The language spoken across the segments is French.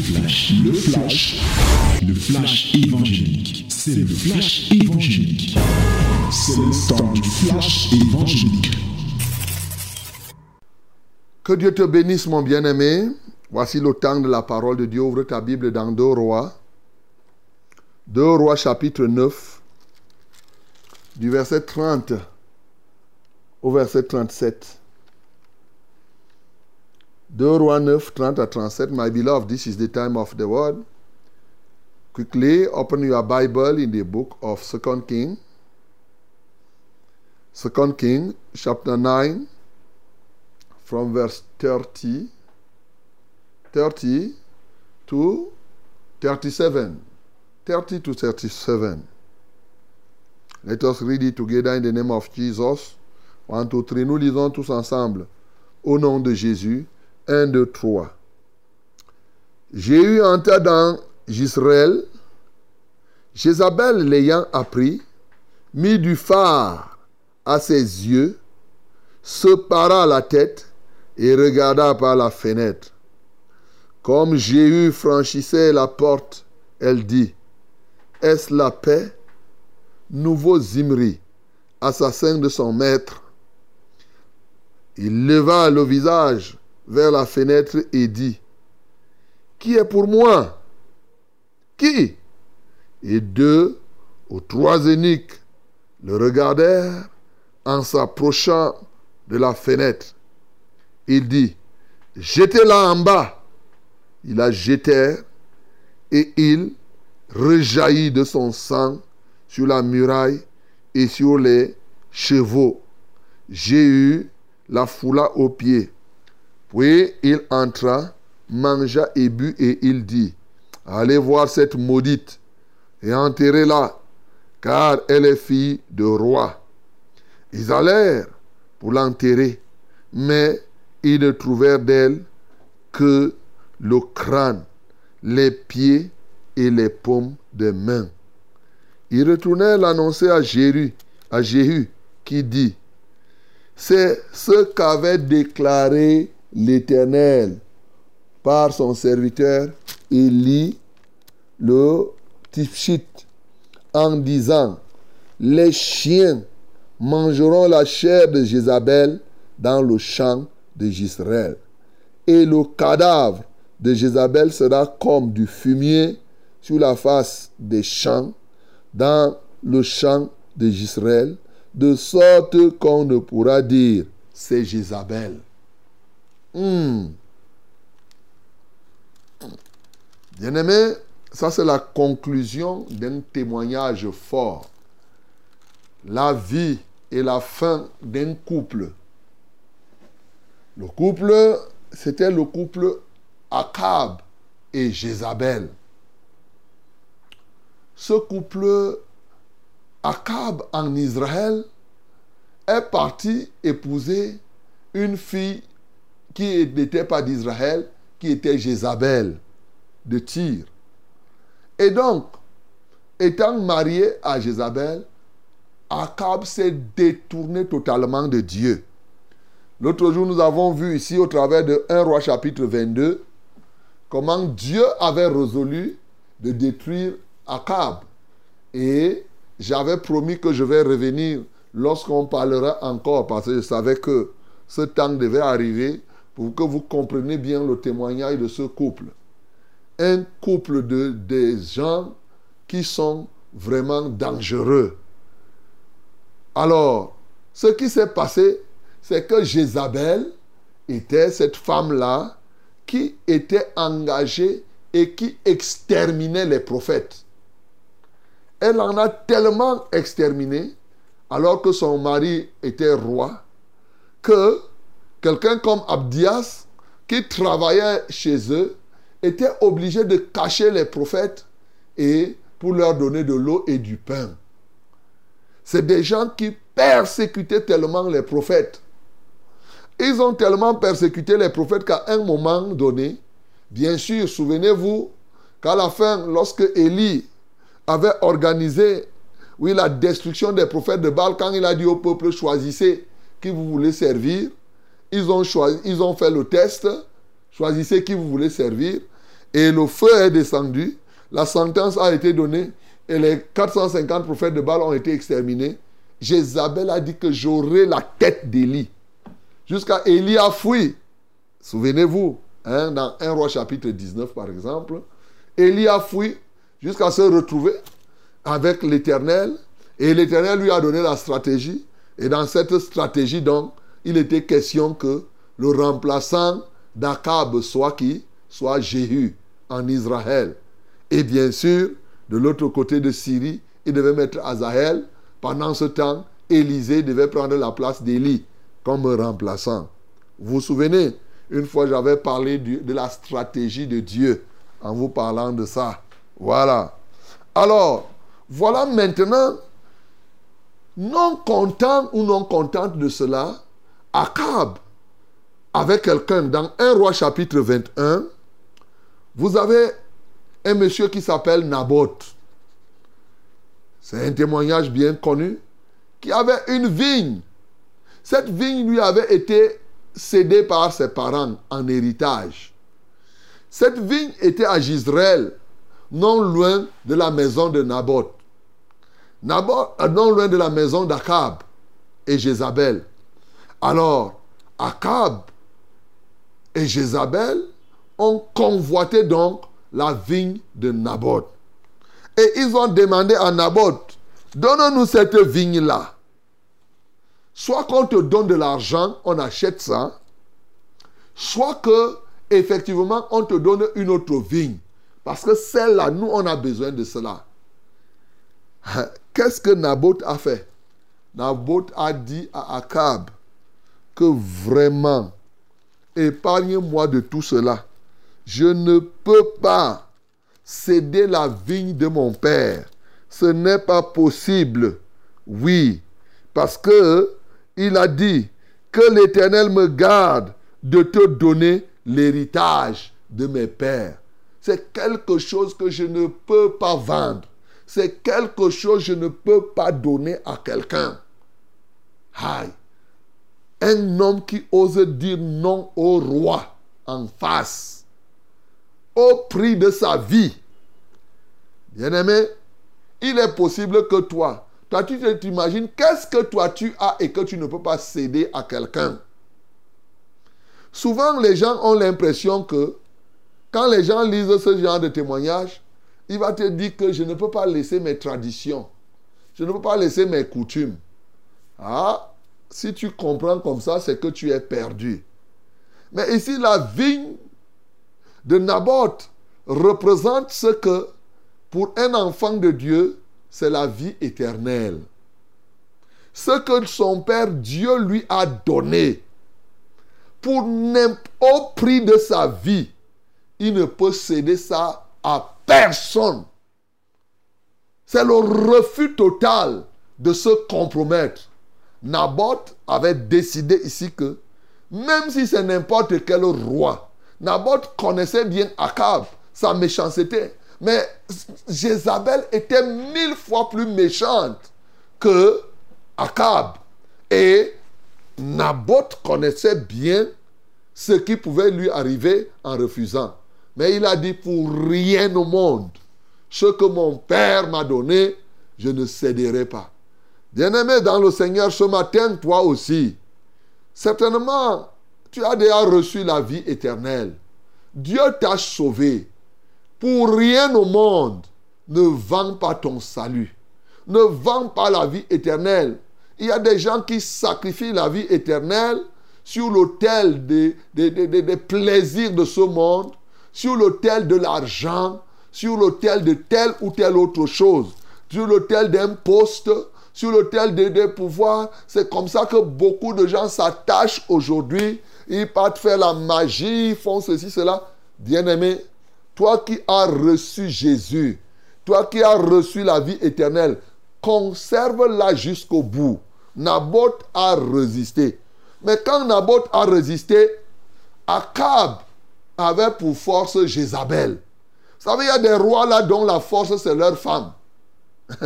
flash, le flash, le flash évangélique. C'est le flash évangélique. C'est le temps du flash évangélique. Que Dieu te bénisse, mon bien-aimé. Voici le temps de la parole de Dieu. Ouvre ta Bible dans 2 Rois. 2 Rois chapitre 9, du verset 30 au verset 37. 2 Rois 9, 30 à 37. My beloved, this is the time of the word. Quickly open your Bible in the book of Second King. Second King, chapter 9, from verse 30, 30 to 37. 30 to 37. Let us read it together in the name of Jesus. 1, 2, 3. Nous lisons tous ensemble. Au nom de Jésus. 1, 2, 3. J'ai eu entra dans Israël. Jézabel l'ayant appris, mit du phare à ses yeux, se para la tête et regarda par la fenêtre. Comme Jéhu franchissait la porte, elle dit, Est-ce la paix Nouveau Zimri, assassin de son maître? Il leva le visage vers la fenêtre et dit, Qui est pour moi? Qui? Et deux ou trois eunuques le regardèrent en s'approchant de la fenêtre. Il dit, Jetez-la en bas. Il la jetèrent et il rejaillit de son sang sur la muraille et sur les chevaux. Jéhu la foula aux pieds. Puis il entra, mangea et but, et il dit, Allez voir cette maudite et enterrez-la, car elle est fille de roi. Ils allèrent pour l'enterrer, mais ils ne trouvèrent d'elle que le crâne, les pieds et les paumes des mains. Ils retournèrent l'annoncer à à Jéhu, qui dit, c'est ce qu'avait déclaré l'Éternel par son serviteur Élie le Tifchit en disant, les chiens mangeront la chair de Jézabel dans le champ de Jisraël. Et le cadavre de Jézabel sera comme du fumier sur la face des champs, dans le champ de Jisraël, de sorte qu'on ne pourra dire c'est Jézabel. Hmm. Bien-aimé, ça c'est la conclusion d'un témoignage fort. La vie et la fin d'un couple. Le couple, c'était le couple Akab et Jézabel. Ce couple Akab en Israël est parti épouser une fille qui n'était pas d'Israël, qui était Jézabel de Tyr. Et donc, étant marié à Jézabel, Akab s'est détourné totalement de Dieu. L'autre jour, nous avons vu ici au travers de 1 roi chapitre 22 comment Dieu avait résolu de détruire Akab. Et j'avais promis que je vais revenir lorsqu'on parlera encore, parce que je savais que ce temps devait arriver que vous compreniez bien le témoignage de ce couple. Un couple de des gens qui sont vraiment dangereux. Alors, ce qui s'est passé, c'est que Jézabel était cette femme-là qui était engagée et qui exterminait les prophètes. Elle en a tellement exterminé, alors que son mari était roi, que quelqu'un comme Abdias, qui travaillait chez eux, était obligé de cacher les prophètes et pour leur donner de l'eau et du pain. C'est des gens qui persécutaient tellement les prophètes. Ils ont tellement persécuté les prophètes qu'à un moment donné, bien sûr, souvenez-vous qu'à la fin, lorsque Élie avait organisé oui, la destruction des prophètes de Baal, quand il a dit au peuple, choisissez qui vous voulez servir, ils ont, choisi, ils ont fait le test, choisissez qui vous voulez servir. Et le feu est descendu, la sentence a été donnée, et les 450 prophètes de Baal ont été exterminés. Jézabel a dit que j'aurai la tête d'Élie. Jusqu'à Élie a fui. Souvenez-vous, hein, dans 1 roi chapitre 19 par exemple, Élie a fui jusqu'à se retrouver avec l'Éternel. Et l'Éternel lui a donné la stratégie. Et dans cette stratégie, donc, il était question que le remplaçant d'Akab soit qui? Soit Jéhu en Israël. Et bien sûr, de l'autre côté de Syrie, il devait mettre Azaël. Pendant ce temps, Élisée devait prendre la place d'Élie comme remplaçant. Vous vous souvenez, une fois j'avais parlé de la stratégie de Dieu en vous parlant de ça. Voilà. Alors, voilà maintenant, non content ou non contente de cela, Akab, avec quelqu'un dans 1 roi chapitre 21, vous avez un monsieur qui s'appelle Naboth. C'est un témoignage bien connu, qui avait une vigne. Cette vigne lui avait été cédée par ses parents en héritage. Cette vigne était à Gisraël, non loin de la maison de Naboth. Naboth, euh, non loin de la maison d'Akab et Jézabel. Alors, Akab et Jézabel ont convoité donc la vigne de Naboth. Et ils ont demandé à Naboth, donne-nous cette vigne-là. Soit qu'on te donne de l'argent, on achète ça, soit que effectivement on te donne une autre vigne. Parce que celle-là, nous, on a besoin de cela. Qu'est-ce que Naboth a fait? Naboth a dit à Akab vraiment, épargne-moi de tout cela. Je ne peux pas céder la vigne de mon père. Ce n'est pas possible. Oui, parce que il a dit que l'Éternel me garde de te donner l'héritage de mes pères. C'est quelque chose que je ne peux pas vendre. C'est quelque chose que je ne peux pas donner à quelqu'un. Aïe. Un homme qui ose dire non au roi en face, au prix de sa vie. Bien-aimé, il est possible que toi, toi tu t'imagines qu'est-ce que toi tu as et que tu ne peux pas céder à quelqu'un? Souvent, les gens ont l'impression que quand les gens lisent ce genre de témoignage, il va te dire que je ne peux pas laisser mes traditions. Je ne peux pas laisser mes coutumes. Ah, si tu comprends comme ça, c'est que tu es perdu. Mais ici, la vigne de Naboth représente ce que, pour un enfant de Dieu, c'est la vie éternelle. Ce que son Père Dieu lui a donné, pour au prix de sa vie, il ne peut céder ça à personne. C'est le refus total de se compromettre. Naboth avait décidé ici que, même si c'est n'importe quel roi, Naboth connaissait bien Akab, sa méchanceté. Mais Jézabel était mille fois plus méchante que Akab. Et Naboth connaissait bien ce qui pouvait lui arriver en refusant. Mais il a dit, pour rien au monde, ce que mon Père m'a donné, je ne céderai pas. Bien-aimé dans le Seigneur, ce matin, toi aussi, certainement, tu as déjà reçu la vie éternelle. Dieu t'a sauvé. Pour rien au monde, ne vends pas ton salut. Ne vends pas la vie éternelle. Il y a des gens qui sacrifient la vie éternelle sur l'autel des, des, plaisirs de ce monde, sur l'autel de l'argent, sur l'autel de telle ou telle autre chose, sur l'autel d'un poste, sur l'autel des, des pouvoirs. C'est comme ça que beaucoup de gens s'attachent aujourd'hui. Ils partent faire la magie, ils font ceci, cela. Bien-aimé, toi qui as reçu Jésus, toi qui as reçu la vie éternelle, conserve-la jusqu'au bout. Naboth a résisté. Mais quand Naboth a résisté, Akab avait pour force Jézabel. Vous savez, il y a des rois là dont la force, c'est leur femme.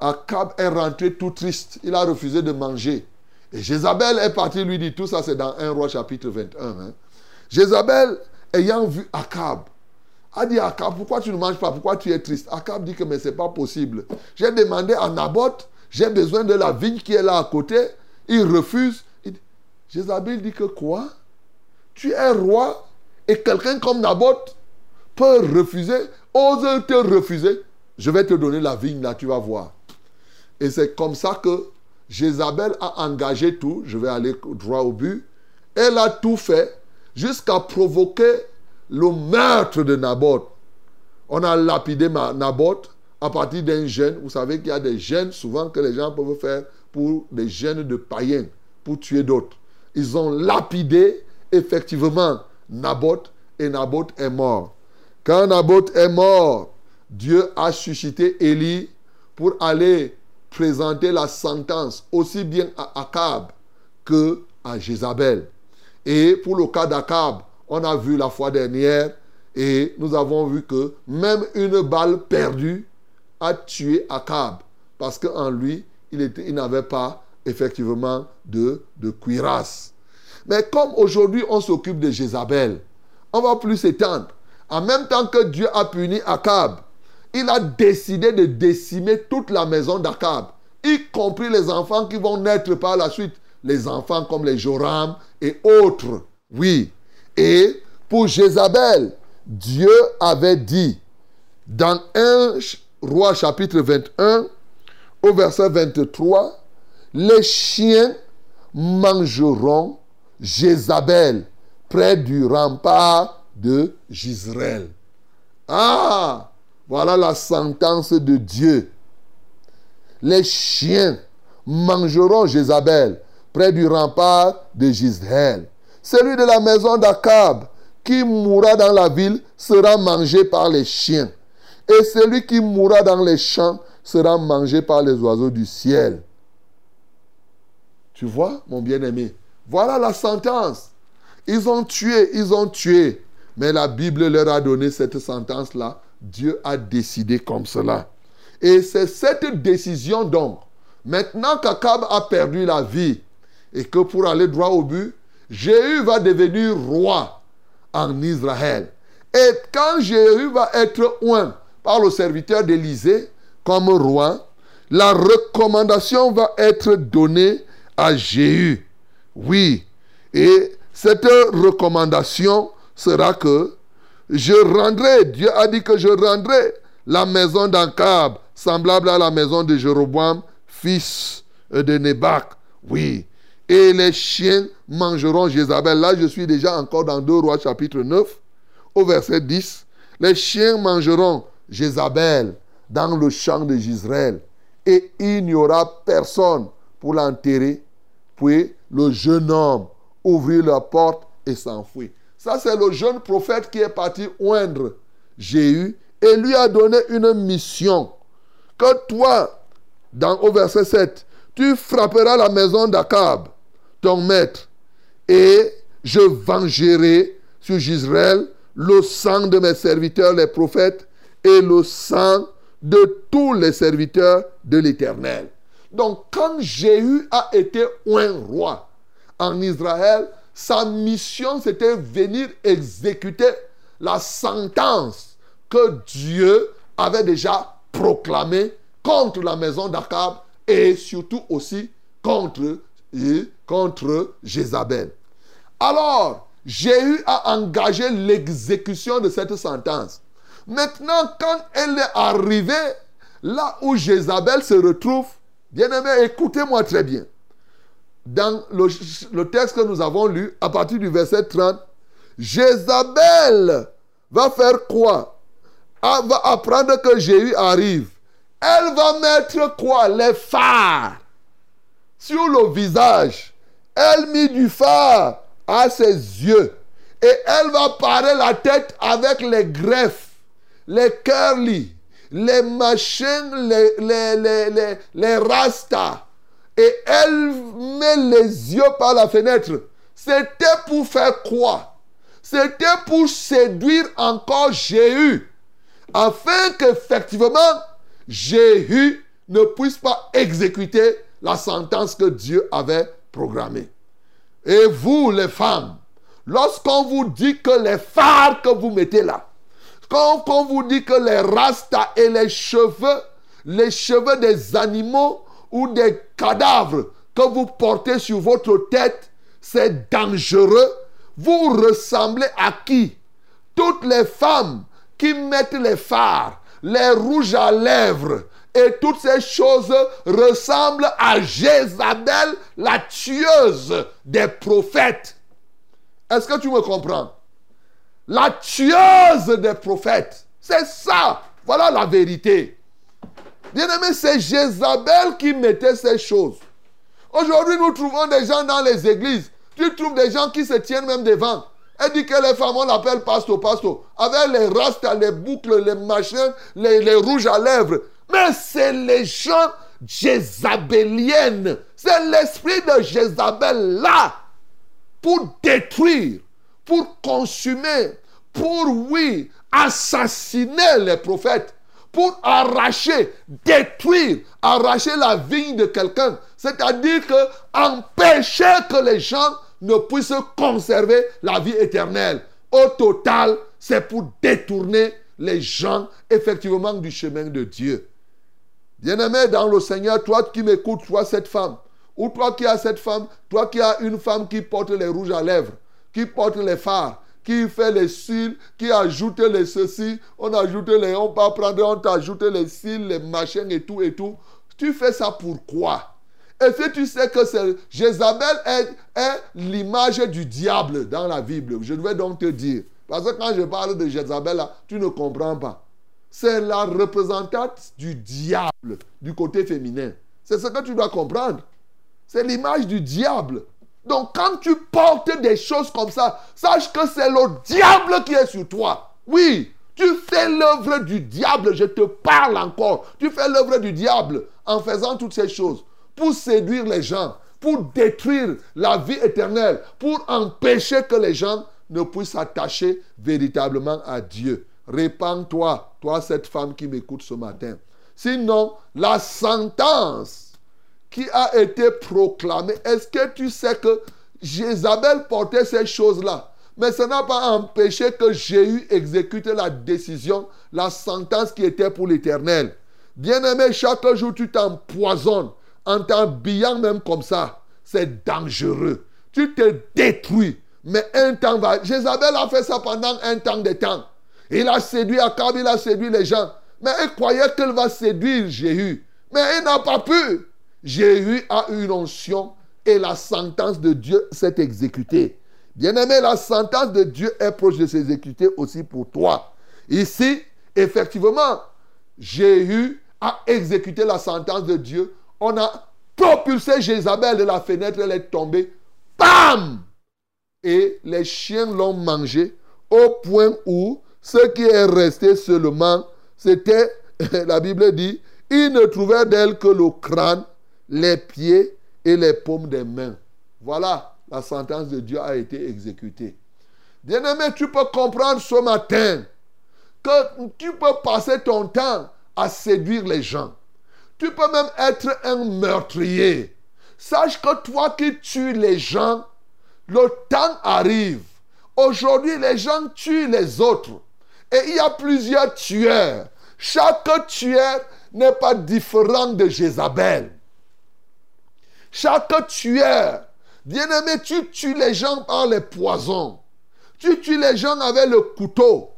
Akab est rentré tout triste. Il a refusé de manger. Et Jézabel est parti lui dire, tout ça c'est dans 1 roi chapitre 21. Hein. Jézabel, ayant vu Akab, a dit à Akab, pourquoi tu ne manges pas? Pourquoi tu es triste? Akab dit que mais c'est pas possible. J'ai demandé à Naboth, j'ai besoin de la vigne qui est là à côté. Il refuse. Jézabel dit que quoi? Tu es roi et quelqu'un comme Naboth peut refuser, ose te refuser? Je vais te donner la vigne là, tu vas voir. Et c'est comme ça que Jézabel a engagé tout. Je vais aller droit au but. Elle a tout fait jusqu'à provoquer le meurtre de Naboth. On a lapidé Naboth à partir d'un gène. Vous savez qu'il y a des gènes souvent que les gens peuvent faire pour des gènes de païens, pour tuer d'autres. Ils ont lapidé effectivement Naboth et Naboth est mort. Quand Naboth est mort, Dieu a suscité Élie pour aller présenter la sentence aussi bien à Akab que à Jézabel. Et pour le cas d'Akab, on a vu la fois dernière et nous avons vu que même une balle perdue a tué Akab parce qu'en lui, il, il n'avait pas effectivement de, de cuirasse. Mais comme aujourd'hui on s'occupe de Jézabel, on va plus s'étendre. En même temps que Dieu a puni Akab, il a décidé de décimer toute la maison d'Akab, y compris les enfants qui vont naître par la suite, les enfants comme les Joram et autres. Oui. Et pour Jézabel, Dieu avait dit dans 1 roi chapitre 21 au verset 23, les chiens mangeront Jézabel près du rempart de Gisraël. Ah, voilà la sentence de Dieu. Les chiens mangeront Jézabel près du rempart de Gisraël. Celui de la maison d'Akab qui mourra dans la ville sera mangé par les chiens. Et celui qui mourra dans les champs sera mangé par les oiseaux du ciel. Tu vois, mon bien-aimé, voilà la sentence. Ils ont tué, ils ont tué. Mais la Bible leur a donné cette sentence-là. Dieu a décidé comme cela. Et c'est cette décision donc, maintenant qu'Akab a perdu la vie et que pour aller droit au but, Jéhu va devenir roi en Israël. Et quand Jéhu va être oint par le serviteur d'Élysée comme roi, la recommandation va être donnée à Jéhu. Oui. Et cette recommandation sera que je rendrai, Dieu a dit que je rendrai la maison d'Ankab semblable à la maison de Jéroboam, fils de Nebac. Oui. Et les chiens mangeront Jézabel. Là, je suis déjà encore dans 2 Rois chapitre 9, au verset 10. Les chiens mangeront Jézabel dans le champ de Gisraël. Et il n'y aura personne pour l'enterrer. Puis le jeune homme ouvrit la porte et s'enfuit. Ça, c'est le jeune prophète qui est parti oindre Jéhu et lui a donné une mission. Que toi, dans, au verset 7, tu frapperas la maison d'Akab, ton maître, et je vengerai sur Israël le sang de mes serviteurs, les prophètes, et le sang de tous les serviteurs de l'Éternel. Donc, quand Jéhu a été un roi en Israël, sa mission, c'était venir exécuter la sentence que Dieu avait déjà proclamée contre la maison d'Akab et surtout aussi contre, contre Jézabel. Alors, Jéhu a engagé l'exécution de cette sentence. Maintenant, quand elle est arrivée là où Jézabel se retrouve, bien aimé, écoutez-moi très bien. Dans le, texte que nous avons lu, à partir du verset 30, Jézabel va faire quoi? Elle va apprendre que Jéhu arrive. Elle va mettre quoi? Les phares sur le visage. Elle mit du phare à ses yeux. Et elle va parer la tête avec les greffes, les curly, les machins, les, les, les, les, rastas. Et elle met les yeux par la fenêtre. C'était pour faire quoi? C'était pour séduire encore Jéhu. Afin qu'effectivement, Jéhu ne puisse pas exécuter la sentence que Dieu avait programmée. Et vous, les femmes, lorsqu'on vous dit que les phares que vous mettez là, Quand, on vous dit que les rastas et les cheveux, les cheveux des animaux ou des cadavres que vous portez sur votre tête, c'est dangereux. Vous ressemblez à qui? Toutes les femmes qui mettent les phares, les rouges à lèvres, et toutes ces choses ressemblent à Jézabel, la tueuse des prophètes. Est-ce que tu me comprends? La tueuse des prophètes. C'est ça. Voilà la vérité. Bien-aimé, c'est Jézabel qui mettait ces choses. Aujourd'hui, nous trouvons des gens dans les églises. Tu trouves des gens qui se tiennent même devant. Elle dit que les femmes, on l'appelle pasto, pasto. Avec les rastas, les boucles, les machins, les, rouges à lèvres. Mais c'est les gens jézabéliennes. C'est l'esprit de Jézabel là. Pour détruire, pour consumer, pour, oui, assassiner les prophètes. Pour arracher, détruire, arracher la vigne de quelqu'un. C'est-à-dire que empêcher que les gens ne puissent conserver la vie éternelle. Au total, c'est pour détourner les gens effectivement du chemin de Dieu. Bien-aimé dans le Seigneur, toi qui m'écoutes, toi cette femme, ou toi qui as cette femme, toi qui as une femme qui porte les rouges à lèvres, qui porte les phares, qui fait les cils, qui ajoute les ceci, on ajoute les, on va prendre, on t'ajoute les cils, les machins et tout et tout. Tu fais ça pourquoi Et si tu sais que c'est Jézabel est, est l'image du diable dans la Bible, je vais donc te dire. Parce que quand je parle de Jézabel, tu ne comprends pas c'est la représentante du diable du côté féminin. C'est ce que tu dois comprendre. C'est l'image du diable. Donc quand tu portes des choses comme ça, sache que c'est le diable qui est sur toi. Oui, tu fais l'œuvre du diable, je te parle encore. Tu fais l'œuvre du diable en faisant toutes ces choses pour séduire les gens, pour détruire la vie éternelle, pour empêcher que les gens ne puissent s'attacher véritablement à Dieu. Répands-toi, toi cette femme qui m'écoute ce matin. Sinon, la sentence qui a été proclamée, est-ce que tu sais que Jézabel portait ces choses-là? Mais ça n'a pas empêché que Jéhu exécute la décision, la sentence qui était pour l'éternel. Bien-aimé, chaque jour tu t'empoisonnes en t'habillant même comme ça. C'est dangereux. Tu te détruis. Mais un temps va. Jézabel a fait ça pendant un temps de temps. Il a séduit Akab, il a séduit les gens. Mais il croyait qu'elle va séduire Jéhu. Mais il n'a pas pu. Jéhu a une onction et la sentence de Dieu s'est exécutée. Bien-aimé, la sentence de Dieu est proche de s'exécuter aussi pour toi. Ici, effectivement, Jéhu a exécuté la sentence de Dieu. On a propulsé Jézabel de la fenêtre, elle est tombée. Bam Et les chiens l'ont mangé au point où ce qui est resté seulement, c'était, la Bible dit, ils ne trouvèrent d'elle que le crâne, les pieds et les paumes des mains. Voilà, la sentence de Dieu a été exécutée. Bien-aimé, tu peux comprendre ce matin que tu peux passer ton temps à séduire les gens. Tu peux même être un meurtrier. Sache que toi qui tues les gens, le temps arrive. Aujourd'hui, les gens tuent les autres. Et il y a plusieurs tueurs. Chaque tueur n'est pas différent de Jézabel. Chaque tueur, bien-aimé, tu tues les gens par les poisons. Tu tues les gens avec le couteau.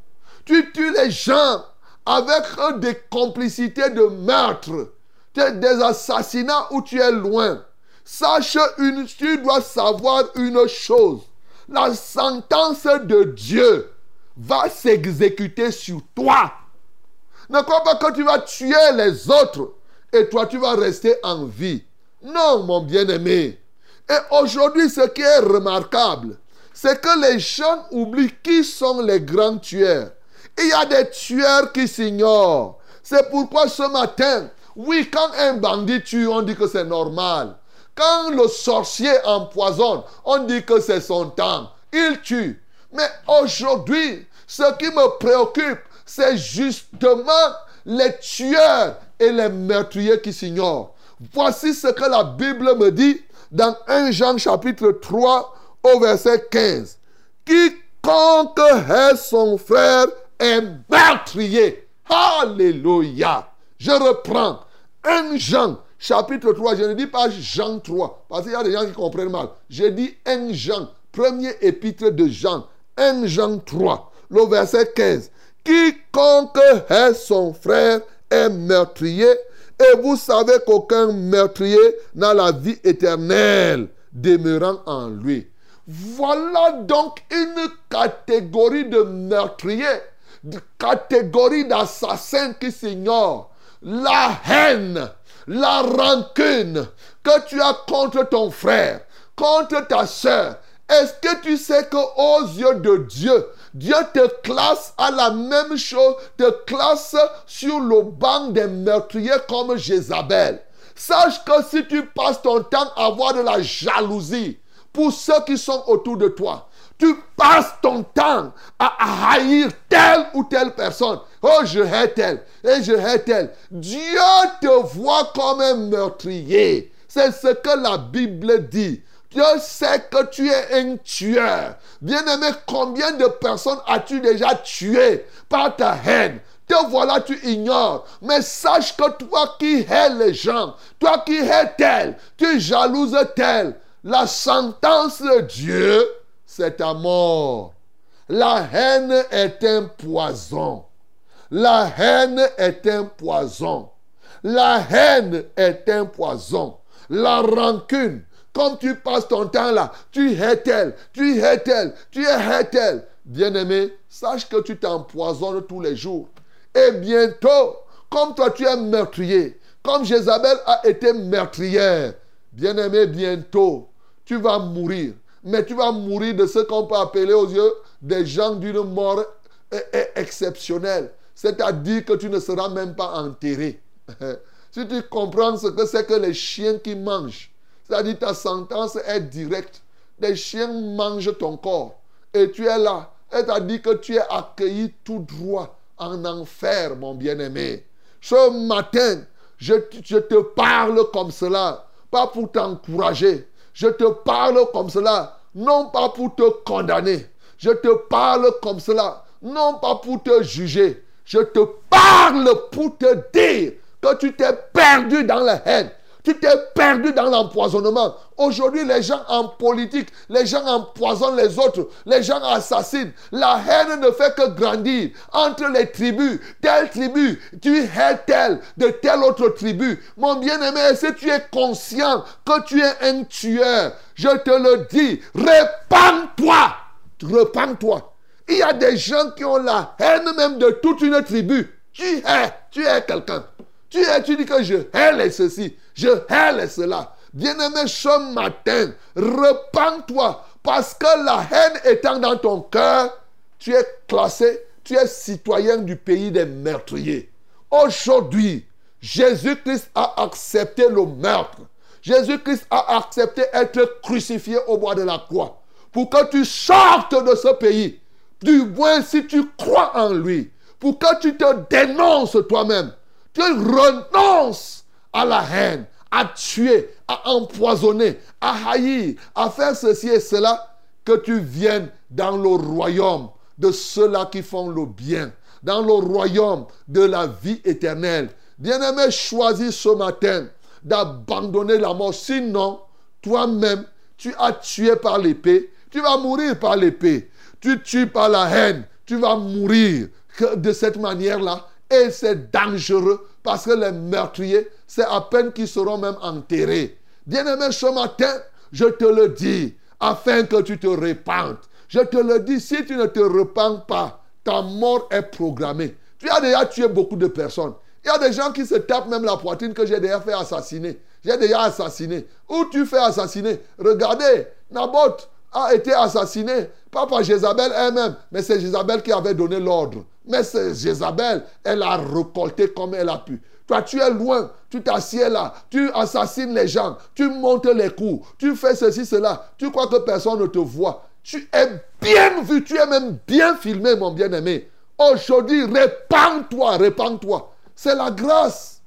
Tu tues les gens avec des complicités de meurtre, des assassinats où tu es loin. Sache une, tu dois savoir une chose. La sentence de Dieu va s'exécuter sur toi. Ne crois pas que tu vas tuer les autres et toi tu vas rester en vie. Non, mon bien-aimé. Et aujourd'hui, ce qui est remarquable, c'est que les gens oublient qui sont les grands tueurs. Il y a des tueurs qui s'ignorent. C'est pourquoi ce matin, oui, quand un bandit tue, on dit que c'est normal. Quand le sorcier empoisonne, on dit que c'est son temps. Il tue. Mais aujourd'hui, ce qui me préoccupe, c'est justement les tueurs et les meurtriers qui s'ignorent. Voici ce que la Bible me dit dans 1 Jean chapitre 3 au verset 15. Quiconque est son frère est meurtrier. Alléluia. Je reprends. 1 Jean, chapitre 3. Je ne dis pas Jean 3, parce qu'il y a des gens qui comprennent mal. Je dis 1 Jean, premier épître de Jean. 1 Jean 3, le verset 15. Quiconque est son frère est meurtrier, et vous savez qu'aucun meurtrier n'a la vie éternelle demeurant en lui. Voilà donc une catégorie de meurtriers, de catégorie d'assassins qui s'ignorent. La haine, la rancune que tu as contre ton frère, contre ta soeur. Est-ce que tu sais qu'aux yeux de Dieu, Dieu te classe à la même chose, te classe sur le banc des meurtriers comme Jézabel? Sache que si tu passes ton temps à avoir de la jalousie pour ceux qui sont autour de toi, tu passes ton temps à haïr telle ou telle personne. Oh, je hais telle et je hais telle. Dieu te voit comme un meurtrier. C'est ce que la Bible dit. Dieu sait que tu es un tueur. Bien-aimé, combien de personnes as-tu déjà tué par ta haine? Te voilà, tu ignores. Mais sache que toi qui hais les gens, toi qui hais tel, tu jalouses tel, la sentence de Dieu, c'est ta mort. La haine est un poison. La haine est un poison. La haine est un poison. La rancune, comme tu passes ton temps là, tu es tel, tu es tel, tu es tel. Bien-aimé, sache que tu t'empoisonnes tous les jours. Et bientôt, comme toi tu es meurtrier, comme Jézabel a été meurtrière, bien-aimé, bientôt, tu vas mourir. Mais tu vas mourir de ce qu'on peut appeler aux yeux des gens d'une mort e-, e-, exceptionnelle. C'est-à-dire que tu ne seras même pas enterré. si tu comprends ce que c'est que les chiens qui mangent, c'est-à-dire ta sentence est directe. Des chiens mangent ton corps. Et tu es là. Et t'a dit que tu es accueilli tout droit en enfer, mon bien-aimé. Ce matin, je te parle comme cela. Pas pour t'encourager. Je te parle comme cela. Non pas pour te condamner. Je te parle comme cela. Non pas pour te juger. Je te parle pour te dire que tu t'es perdu dans la haine. Tu t'es perdu dans l'empoisonnement. Aujourd'hui, les gens en politique, les gens empoisonnent les autres, les gens assassinent. La haine ne fait que grandir entre les tribus. Telle tribu, tu es tel de telle autre tribu. Mon bien-aimé, si tu es conscient que tu es un tueur, je te le dis, répands-toi. Répands-toi. Il y a des gens qui ont la haine même de toute une tribu. Tu es, tu es quelqu'un. Tu es, tu dis que je hais les ceci, je hais cela. Bien-aimé, ce matin, repens-toi. Parce que la haine étant dans ton cœur, tu es classé, tu es citoyen du pays des meurtriers. Aujourd'hui, Jésus-Christ a accepté le meurtre. Jésus-Christ a accepté être crucifié au bois de la croix. Pour que tu sortes de ce pays. Du moins si tu crois en lui. Pour que tu te dénonces toi-même tu renonces à la haine, à tuer, à empoisonner, à haïr, à faire ceci et cela, que tu viennes dans le royaume de ceux-là qui font le bien, dans le royaume de la vie éternelle. Bien-aimé, choisis ce matin d'abandonner la mort. Sinon, toi-même, tu as tué par l'épée. Tu vas mourir par l'épée. Tu tues par la haine. Tu vas mourir de cette manière-là. Et c'est dangereux parce que les meurtriers, c'est à peine qu'ils seront même enterrés. Bien-aimé, ce matin, je te le dis, afin que tu te répandes. Je te le dis, si tu ne te repens pas, ta mort est programmée. Tu as déjà tué beaucoup de personnes. Il y a des gens qui se tapent même la poitrine que j'ai déjà fait assassiner. J'ai déjà assassiné. Où tu fais assassiner? Regardez, Naboth a été assassiné, pas par Jézabel elle-même, mais c'est Jézabel qui avait donné l'ordre. Mais c'est Jézabel, elle a récolté comme elle a pu. Toi, tu es loin, tu t'assieds là, tu assassines les gens, tu montes les coups, tu fais ceci, cela. Tu crois que personne ne te voit. Tu es bien vu, tu es même bien filmé, mon bien-aimé. Aujourd'hui, répands-toi, répands-toi. C'est la grâce.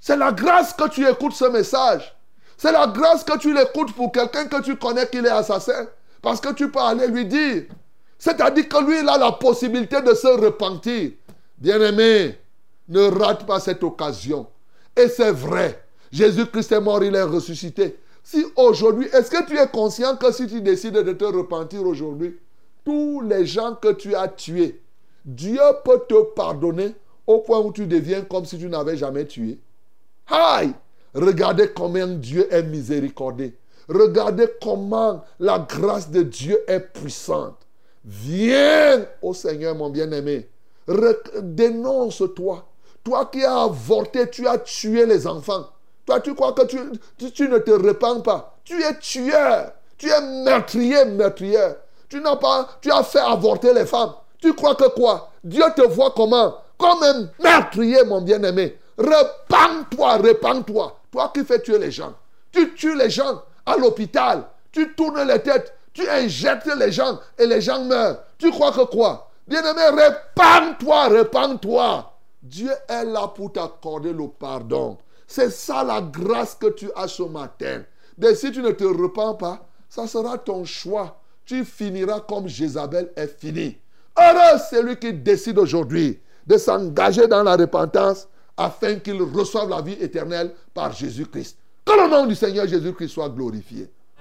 C'est la grâce que tu écoutes ce message. C'est la grâce que tu l'écoutes pour quelqu'un que tu connais qu'il est assassin. Parce que tu peux aller lui dire. C'est-à-dire que lui, il a la possibilité de se repentir. Bien-aimé, ne rate pas cette occasion. Et c'est vrai. Jésus-Christ est mort, il est ressuscité. Si aujourd'hui, est-ce que tu es conscient que si tu décides de te repentir aujourd'hui, tous les gens que tu as tués, Dieu peut te pardonner au point où tu deviens comme si tu n'avais jamais tué? Aïe! Regardez combien Dieu est miséricordieux. Regardez comment la grâce de Dieu est puissante. Viens au Seigneur, mon bien-aimé. Dénonce-toi. Toi qui as avorté, tu as tué les enfants. Toi, tu crois que tu, ne te repens pas. Tu es tueur. Tu es meurtrier, meurtrière. Tu n'as pas, tu as fait avorter les femmes. Tu crois que quoi? Dieu te voit comment? Comme un meurtrier, mon bien-aimé. Repends-toi, repends-toi. Toi qui fais tuer les gens. Tu tues les gens à l'hôpital. Tu tournes les têtes. Tu injectes les gens et les gens meurent. Tu crois que quoi? Bien-aimé, repends-toi, repends-toi. Dieu est là pour t'accorder le pardon. C'est ça la grâce que tu as ce matin. Mais si tu ne te repens pas, ça sera ton choix. Tu finiras comme Jézabel est fini. Heureux celui qui décide aujourd'hui de s'engager dans la repentance afin qu'il reçoive la vie éternelle par Jésus-Christ. Que le nom du Seigneur Jésus-Christ soit glorifié.